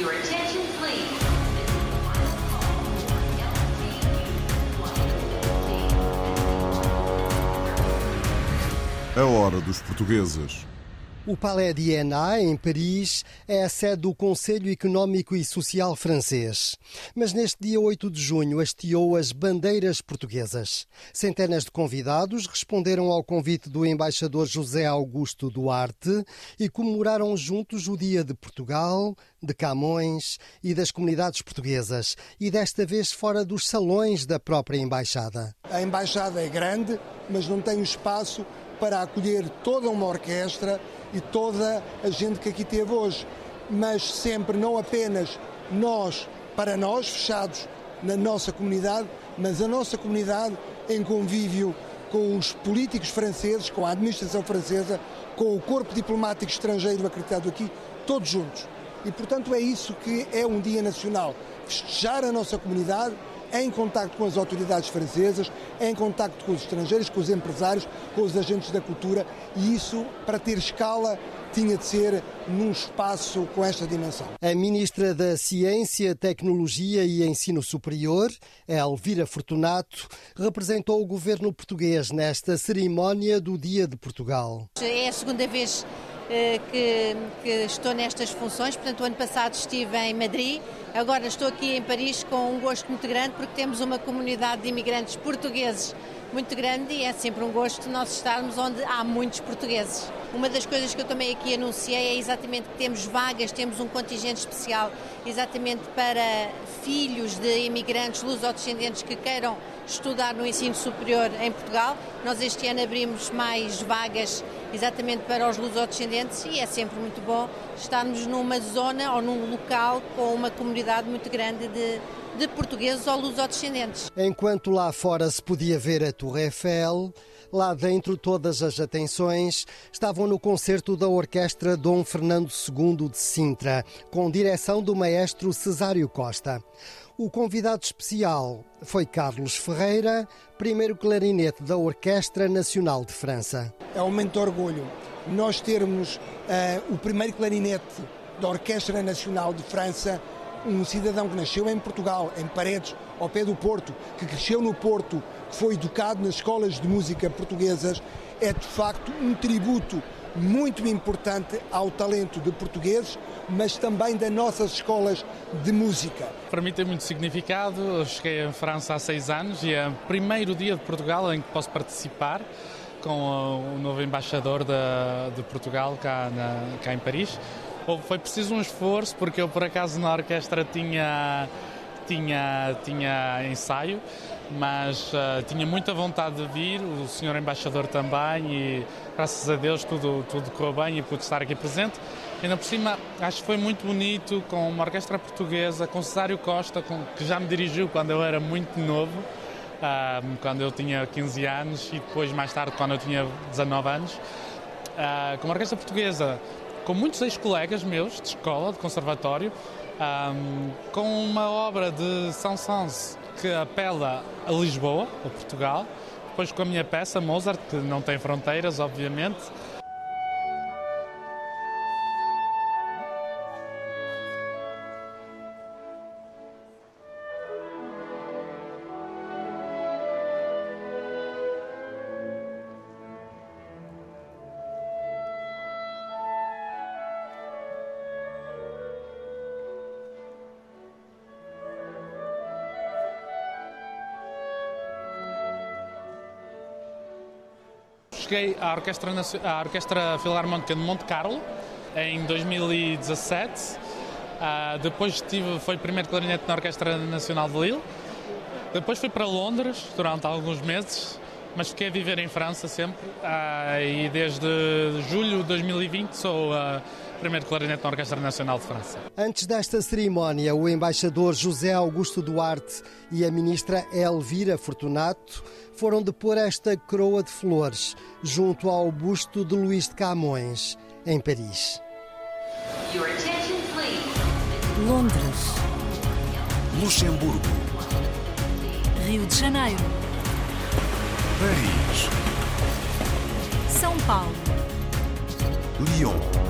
Your attention, please. A hora dos portugueses. O Palais d'Iéna, em Paris, é a sede do Conselho Económico e Social francês. Mas neste dia 8 de junho hasteou as bandeiras portuguesas. Centenas de convidados responderam ao convite do embaixador José Augusto Duarte e comemoraram juntos o Dia de Portugal, de Camões e das comunidades portuguesas, e desta vez fora dos salões da própria embaixada. A embaixada é grande, mas não tem o espaço para acolher toda uma orquestra e toda a gente que aqui teve hoje. Mas sempre, não apenas nós, para nós, fechados na nossa comunidade, mas a nossa comunidade em convívio com os políticos franceses, com a administração francesa, com o corpo diplomático estrangeiro acreditado aqui, todos juntos. E, portanto, é isso que é um dia nacional. Festejar a nossa comunidade, em contacto com as autoridades francesas, em contacto com os estrangeiros, com os empresários, com os agentes da cultura e isso, para ter escala, tinha de ser num espaço com esta dimensão. A ministra da Ciência, Tecnologia e Ensino Superior, Elvira Fortunato, representou o governo português nesta cerimónia do Dia de Portugal. É a segunda vez que, que, estou nestas funções. Portanto, o ano passado estive em Madrid, agora estou aqui em Paris com um gosto muito grande porque temos uma comunidade de imigrantes portugueses muito grande e é sempre um gosto nós estarmos onde há muitos portugueses. Uma das coisas que eu também aqui anunciei é exatamente que temos vagas, temos um contingente especial exatamente para filhos de imigrantes luso-descendentes que queiram estudar no ensino superior em Portugal. Nós este ano abrimos mais vagas exatamente para os luso-descendentes e é sempre muito bom estarmos numa zona ou num local com uma comunidade muito grande de, de portugueses ou luso-descendentes. Enquanto lá fora se podia ver a Torre Eiffel, lá dentro todas as atenções estavam no concerto da Orquestra Dom Fernando II de Sintra, com direção do maestro Cesário Costa. O convidado especial foi Carlos Ferreira, primeiro clarinete da Orquestra Nacional de França. É um momento de orgulho nós termos uh, o primeiro clarinete da Orquestra Nacional de França, um cidadão que nasceu em Portugal, em Paredes, ao pé do Porto, que cresceu no Porto, que foi educado nas escolas de música portuguesas, é de facto um tributo muito importante ao talento de portugueses, mas também das nossas escolas de música. Para mim tem muito significado. Eu cheguei à França há seis anos e é o primeiro dia de Portugal em que posso participar com o novo embaixador de, de Portugal cá, na, cá em Paris. Foi preciso um esforço porque eu por acaso na orquestra tinha tinha tinha ensaio mas uh, tinha muita vontade de vir, o senhor embaixador também, e graças a Deus tudo, tudo correu bem e pude estar aqui presente. Ainda por cima, acho que foi muito bonito com uma orquestra portuguesa, com Cesário Costa, com, que já me dirigiu quando eu era muito novo, uh, quando eu tinha 15 anos, e depois mais tarde quando eu tinha 19 anos. Uh, com uma orquestra portuguesa, com muitos ex-colegas meus de escola, de conservatório, um, com uma obra de Saint-Saëns que apela a Lisboa, a Portugal. Depois com a minha peça, Mozart, que não tem fronteiras, obviamente. Cheguei à Orquestra, à Orquestra Filarmónica de Monte Carlo em 2017. Uh, ah, depois tive, foi primeiro clarinete na Orquestra Nacional de Lille. Depois fui para Londres durante alguns meses, mas fiquei a viver em França sempre. Uh, e desde julho de 2020 sou uh, primeiro clarinete na Orquestra Nacional de França. Antes desta cerimónia, o embaixador José Augusto Duarte e a ministra Elvira Fortunato foram depor esta coroa de flores junto ao busto de Luís de Camões, em Paris. Londres. Luxemburgo. Rio de Janeiro. Paris. São Paulo. Lyon.